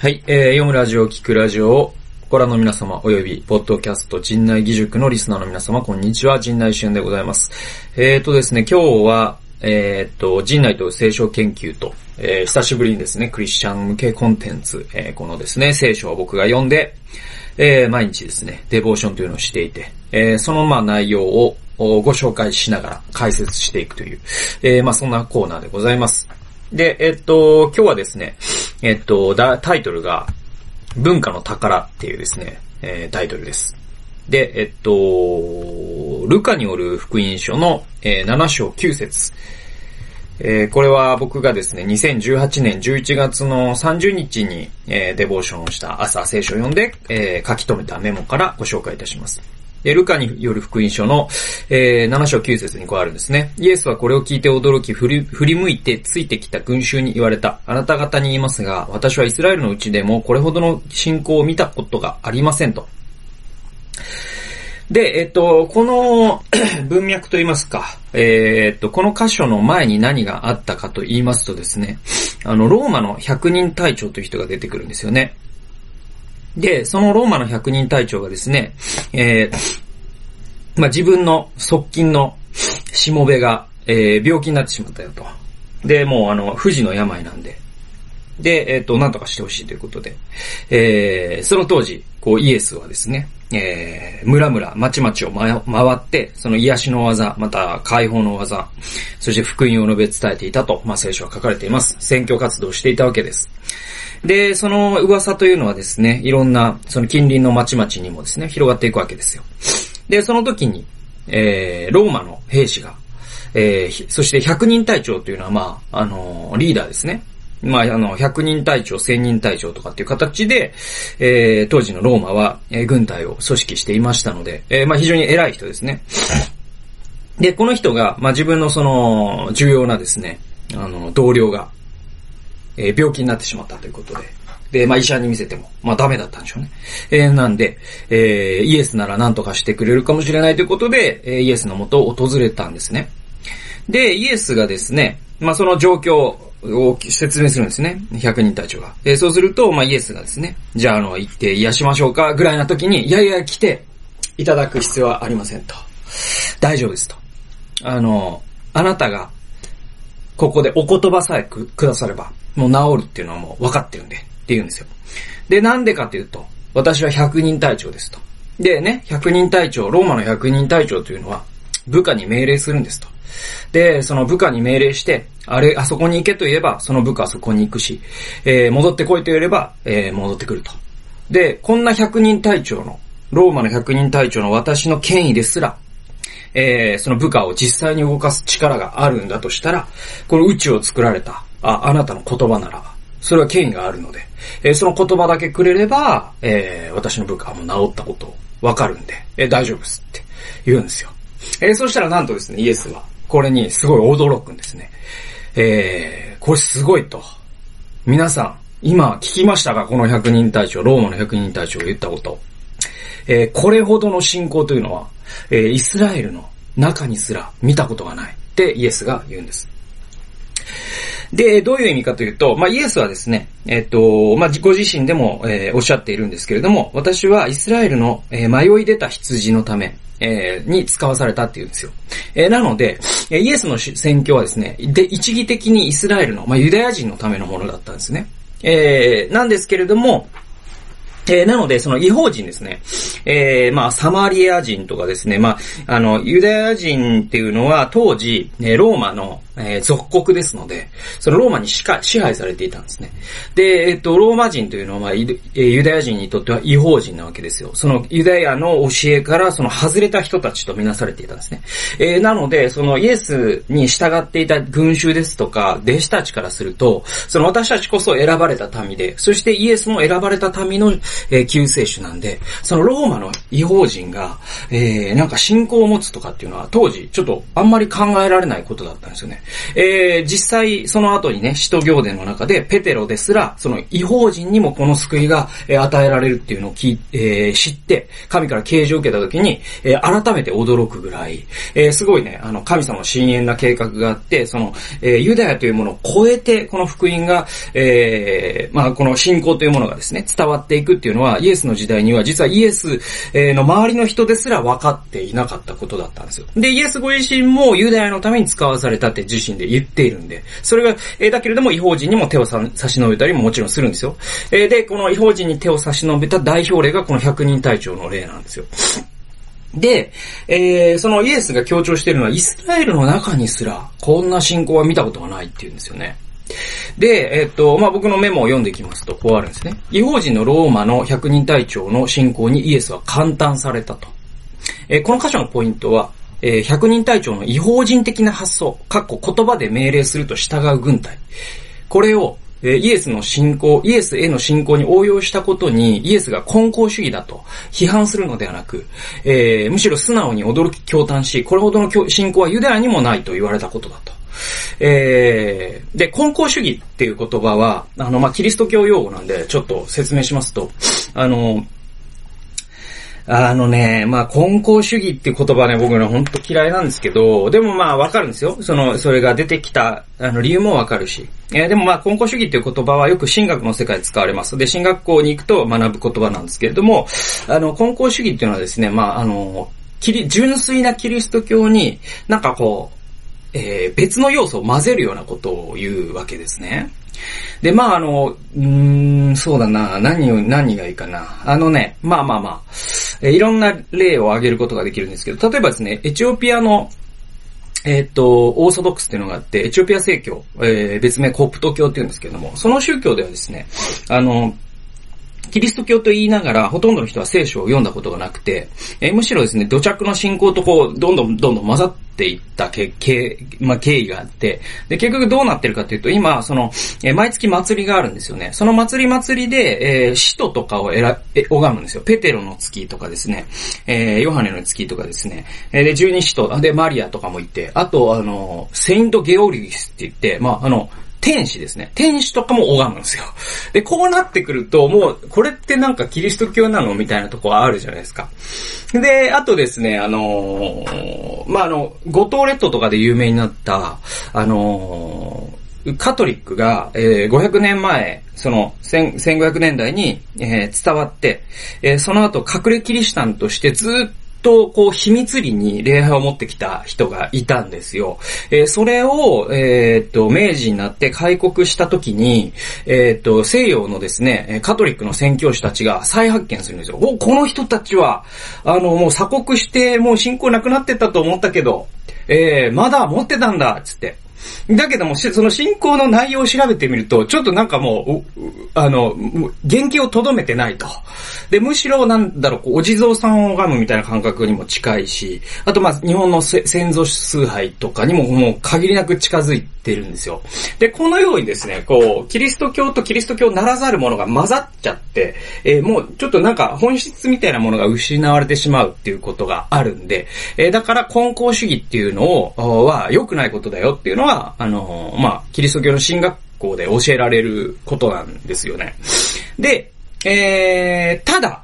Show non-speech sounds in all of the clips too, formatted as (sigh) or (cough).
はい、えー、読むラジオ、聞くラジオをご覧の皆様、および、ポッドキャスト、陣内義塾のリスナーの皆様、こんにちは、陣内俊でございます。えーとですね、今日は、えーと、陣内と聖書研究と、えー、久しぶりにですね、クリスチャン向けコンテンツ、えー、このですね、聖書を僕が読んで、えー、毎日ですね、デボーションというのをしていて、えー、そのまあ内容をご紹介しながら解説していくという、えー、まあそんなコーナーでございます。で、えっと、今日はですね、えっと、タイトルが、文化の宝っていうですね、えー、タイトルです。で、えっと、ルカによる福音書の、えー、7章9節えー、これは僕がですね、2018年11月の30日に、えー、デボーションをした朝聖書を読んで、えー、書き留めたメモからご紹介いたします。で、ルカによる福音書の、えー、7章9節にこうあるんですね。イエスはこれを聞いて驚き、振り、振り向いてついてきた群衆に言われた。あなた方に言いますが、私はイスラエルのうちでもこれほどの信仰を見たことがありませんと。で、えっと、この (clears throat) 文脈と言いますか、えー、っと、この箇所の前に何があったかと言いますとですね、あの、ローマの百人隊長という人が出てくるんですよね。で、そのローマの百人隊長がですね、えー、まあ、自分の側近のしもべが、えー、病気になってしまったよと。で、もうあの、不治の病なんで。で、えっ、ー、と、なんとかしてほしいということで、えー、その当時、こう、イエスはですね、えー、村々、町々を回って、その癒しの技、また解放の技、そして福音を述べ伝えていたと、まあ、聖書は書かれています。宣教活動をしていたわけです。で、その噂というのはですね、いろんな、その近隣の町々にもですね、広がっていくわけですよ。で、その時に、えー、ローマの兵士が、えー、そして百人隊長というのは、まあ、あのー、リーダーですね。まあ、あの、百人隊長、千人隊長とかっていう形で、えー、当時のローマは、えー、軍隊を組織していましたので、えー、まあ非常に偉い人ですね。で、この人が、まあ自分のその、重要なですね、あの、同僚が、えー、病気になってしまったということで、で、まあ医者に見せても、まあダメだったんでしょうね。えー、なんで、えー、イエスなら何とかしてくれるかもしれないということで、えー、イエスのもとを訪れたんですね。で、イエスがですね、まあその状況、を説明するんですね。100人隊長が。えー、そうすると、まあ、イエスがですね、じゃあ、あの、行って癒しましょうか、ぐらいな時に、いやいや、来て、いただく必要はありませんと。大丈夫ですと。あの、あなたが、ここでお言葉さえくだされば、もう治るっていうのはもう分かってるんで、って言うんですよ。で、なんでかっていうと、私は100人隊長ですと。でね、100人隊長、ローマの100人隊長というのは、部下に命令するんですと。で、その部下に命令して、あれ、あそこに行けと言えば、その部下はそこに行くし、えー、戻ってこいと言えば、えー、戻ってくると。で、こんな100人隊長の、ローマの100人隊長の私の権威ですら、えー、その部下を実際に動かす力があるんだとしたら、この宇宙を作られた、あ、あなたの言葉ならば、それは権威があるので、えー、その言葉だけくれれば、えー、私の部下はもう治ったことわかるんで、えー、大丈夫ですって言うんですよ。えー、そしたらなんとですね、イエスは、これにすごい驚くんですね。えー、これすごいと。皆さん、今聞きましたか？この百人隊長、ローマの百人隊長が言ったこと。えー、これほどの信仰というのは、えー、イスラエルの中にすら見たことがない。ってイエスが言うんです。で、どういう意味かというと、まあ、イエスはですね、えっ、と、まあ、ご自身でも、えー、おっしゃっているんですけれども、私はイスラエルの、えー、迷い出た羊のため、えー、に使わされたっていうんですよ。えー、なので、イエスの宣教はですね、で、一義的にイスラエルの、まあ、ユダヤ人のためのものだったんですね。えー、なんですけれども、えー、なので、その違法人ですね。えー、まあ、サマリア人とかですね。まあ、あの、ユダヤ人っていうのは当時、ね、ローマの、えー、属国ですので、そのローマに支配されていたんですね。で、えっと、ローマ人というのは、まあ、ユダヤ人にとっては違法人なわけですよ。そのユダヤの教えから、その外れた人たちとみなされていたんですね。えー、なので、そのイエスに従っていた群衆ですとか、弟子たちからすると、その私たちこそ選ばれた民で、そしてイエスも選ばれた民の、えー、救世主なんで、そのローマの違法人が、えー、なんか信仰を持つとかっていうのは、当時、ちょっとあんまり考えられないことだったんですよね。えー、実際その後にね、使徒行伝の中でペテロですら、その違法人にもこの救いが、え、与えられるっていうのを聞、えー、知って、神から啓示を受けた時に、えー、改めて驚くぐらい、えー、すごいね、あの、神様の深遠な計画があって、その、えー、ユダヤというものを超えて、この福音が、えー、まあ、この信仰というものがですね、伝わっていくっていうのは、イエスの時代には、実はイエスの周りの人ですら分かっていなかったことだったんですよ。で、イエスご自身もユダヤのために使わされたって身で言っているんで、それが、えー、だけれども違法人にも手を差し伸べたりももちろんするんですよ。えー、で、この違法人に手を差し伸べた代表例がこの百人隊長の例なんですよ。で、えー、そのイエスが強調しているのは、イスラエルの中にすら、こんな信仰は見たことがないっていうんですよね。で、えっと、まあ、僕のメモを読んでいきますと、こうあるんですね。違法人のローマの百人隊長の信仰にイエスは簡単されたと。えー、この箇所のポイントは、えー、百人隊長の違法人的な発想、かっこ言葉で命令すると従う軍隊。これを、えー、イエスの信仰、イエスへの信仰に応用したことに、イエスが根高主義だと批判するのではなく、えー、むしろ素直に驚き驚嘆し、これほどの信仰はユダヤにもないと言われたことだと。えー、で、根高主義っていう言葉は、あの、まあ、キリスト教用語なんで、ちょっと説明しますと、あの、あのね、まあ、根高主義って言葉ね、僕ね、ほんと嫌いなんですけど、でもまあ、わかるんですよ。その、それが出てきた、あの、理由もわかるし。えー、でもまあ、根高主義っていう言葉はよく進学の世界で使われます。で、進学校に行くと学ぶ言葉なんですけれども、あの、根高主義っていうのはですね、まあ、あの、キリ、純粋なキリスト教に、なんかこう、えー、別の要素を混ぜるようなことを言うわけですね。で、まああの、うん、そうだな、何を、何がいいかな。あのね、まあまあまあ、えー、いろんな例を挙げることができるんですけど、例えばですね、エチオピアの、えっ、と、オーソドックスっていうのがあって、エチオピア正教、えー、別名コプト教っていうんですけれども、その宗教ではですね、あの、キリスト教と言いながら、ほとんどの人は聖書を読んだことがなくて、えー、むしろですね、土着の信仰とこう、どんどんどんどん混ざっていったけ、け、まあ、経緯があって、で、結局どうなってるかというと、今、その、えー、毎月祭りがあるんですよね。その祭り祭りで、えー、使徒とかを選、え、拝むんですよ。ペテロの月とかですね、えー、ヨハネの月とかですね、えー、で、十二使徒、で、マリアとかもいて、あと、あの、セイント・ゲオリギスって言って、まあ、あの、天使ですね。天使とかも拝むんですよ。(laughs) で、こうなってくると、もう、これってなんかキリスト教なの？みたいなとこはあるじゃないですか。で、あとですね、あのー、まあ、あの、五島列島とかで有名になった、あのー、カトリックが、えー、500年前、その、1500年代に、えー、伝わって、えー、その後、隠れキリシタンとしてずっと、こう、秘密裏に礼拝を持ってきた人がいたんですよ。えー、それを、えー、っと、明治になって開国した時に、えー、っと、西洋のですね、カトリックの宣教師たちが再発見するんですよ。お、この人たちは、あの、もう鎖国して、もう信仰なくなってたと思ったけど、えー、まだ持ってたんだ、つって。だけども、その信仰の内容を調べてみると、ちょっとなんかもう、あの、原型を留めてないと。で、むしろなんだろう、お地蔵さんを拝むみたいな感覚にも近いし、あとまあ、日本の先祖崇拝とかにももう限りなく近づいてるんですよ。で、このようにですね、こう、キリスト教とキリスト教ならざるものが混ざっちゃって、えー、もうちょっとなんか本質みたいなものが失われてしまうっていうことがあるんで、えー、だから根高主義っていうのを、は良くないことだよっていうのは、はあの、まあ、キリスト教の進学校で教えられることなんですよね。で、えー、ただ、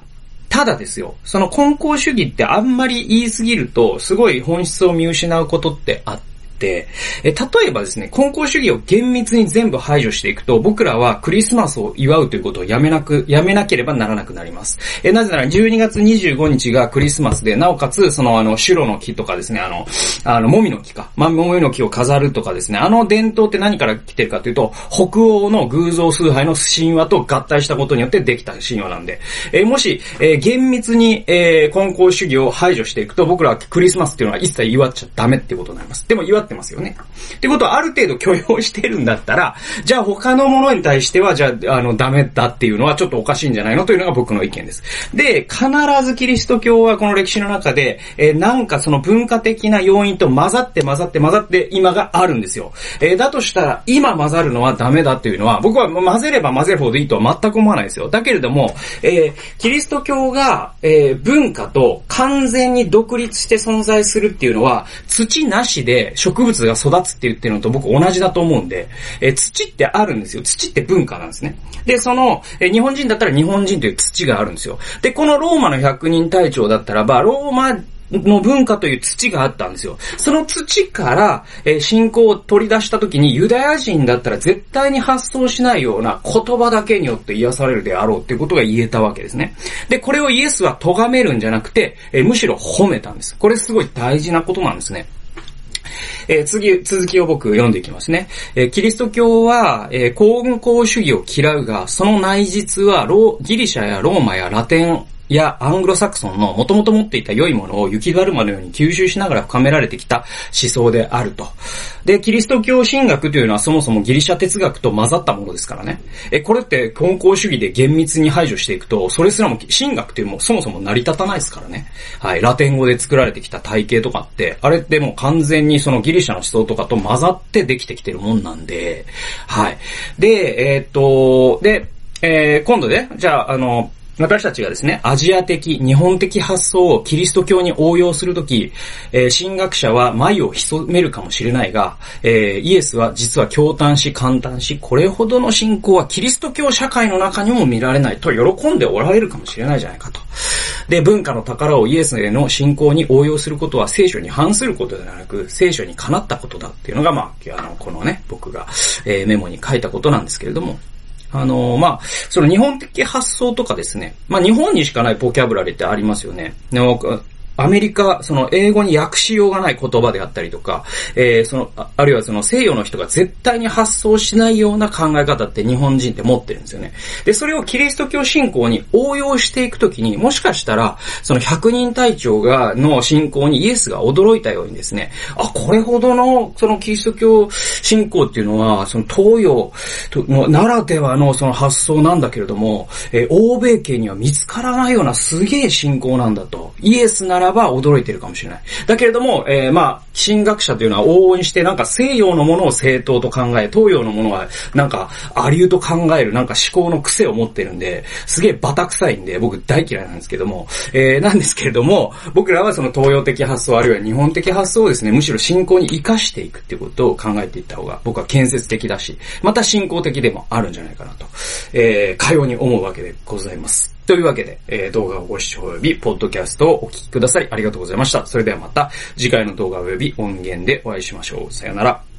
ただですよ、その根校主義ってあんまり言いすぎると、すごい本質を見失うことってあって、え例えばですね、根高主義を厳密に全部排除していくと、僕らはクリスマスを祝うということをやめなく、やめなければならなくなります。えなぜなら12月25日がクリスマスで、なおかつ、そのあの、シュロの木とかですね、あの、あの、もみの木か。ま、もみの木を飾るとかですね、あの伝統って何から来てるかというと、北欧の偶像崇拝の神話と合体したことによってできた神話なんで、えもし、え厳密に、え根高主義を排除していくと、僕らはクリスマスっていうのは一切祝っちゃダメってことになります。でも祝ってってますよね。ってことはある程度許容してるんだったら、じゃあ他のものに対しては、じゃあ、あの、ダメだっていうのはちょっとおかしいんじゃないのというのが僕の意見です。で、必ずキリスト教はこの歴史の中で、えー、なんかその文化的な要因と混ざって混ざって混ざって今があるんですよ。えー、だとしたら、今混ざるのはダメだっていうのは、僕は混ぜれば混ぜるほどいいとは全く思わないですよ。だけれども、えー、キリスト教が、えー、文化と完全に独立して存在するっていうのは、土なしで植植物が育つって言ってるのと僕同じだと思うんで、えー、土ってあるんですよ。土って文化なんですね。で、その、えー、日本人だったら日本人という土があるんですよ。で、このローマの百人隊長だったらば、ローマの文化という土があったんですよ。その土から、えー、信仰を取り出した時にユダヤ人だったら絶対に発想しないような言葉だけによって癒されるであろうっていうことが言えたわけですね。で、これをイエスは咎めるんじゃなくて、えー、むしろ褒めたんです。これすごい大事なことなんですね。えー、次、続きを僕読んでいきますね。えー、キリスト教は、えー、公公主義を嫌うが、その内実はロギリシャやローマやラテンいやアングロサクソンの元々持っていた良いものを雪だるまのように吸収しながら深められてきた思想であると。で、キリスト教神学というのはそもそもギリシャ哲学と混ざったものですからね。え、これって根校主義で厳密に排除していくと、それすらも神学というもそもそも成り立たないですからね。はい。ラテン語で作られてきた体系とかって、あれってもう完全にそのギリシャの思想とかと混ざってできてきてるもんなんで、はい。で、えー、っと、で、えー、今度ね、じゃあ、あの、私たちがですね、アジア的、日本的発想をキリスト教に応用するとき、えー、神学者は眉を潜めるかもしれないが、えー、イエスは実は驚嘆し、感嘆し、これほどの信仰はキリスト教社会の中にも見られないと喜んでおられるかもしれないじゃないかと。で、文化の宝をイエスへの信仰に応用することは聖書に反することではなく、聖書にかなったことだっていうのが、まあ、あの、このね、僕が、えー、メモに書いたことなんですけれども、あの、まあ、その日本的発想とかですね。まあ、日本にしかないボキャブラリーってありますよね。アメリカ、その英語に訳しようがない言葉であったりとか、えー、その、あるいはその西洋の人が絶対に発想しないような考え方って日本人って持ってるんですよね。で、それをキリスト教信仰に応用していくときに、もしかしたら、その百人隊長が、の信仰にイエスが驚いたようにですね、あ、これほどの、そのキリスト教信仰っていうのは、その東洋のならではのその発想なんだけれども、えー、欧米系には見つからないようなすげえ信仰なんだと。イエスなららば驚いてるかもしれない。だけれども、えー、まあ、神学者というのは往々にしてなんか西洋のものを正当と考え、東洋のものはなんかありうと考えるなんか思考の癖を持ってるんで、すげえバタ臭いんで僕大嫌いなんですけども、えー、なんですけれども、僕らはその東洋的発想あるいは日本的発想をですね、むしろ信仰に活かしていくっていうことを考えていった方が僕は建設的だし、また信仰的でもあるんじゃないかなと、えー、かように思うわけでございます。というわけで、えー、動画をご視聴及び、ポッドキャストをお聞きくださいありがとうございました。それではまた次回の動画及び音源でお会いしましょう。さよなら。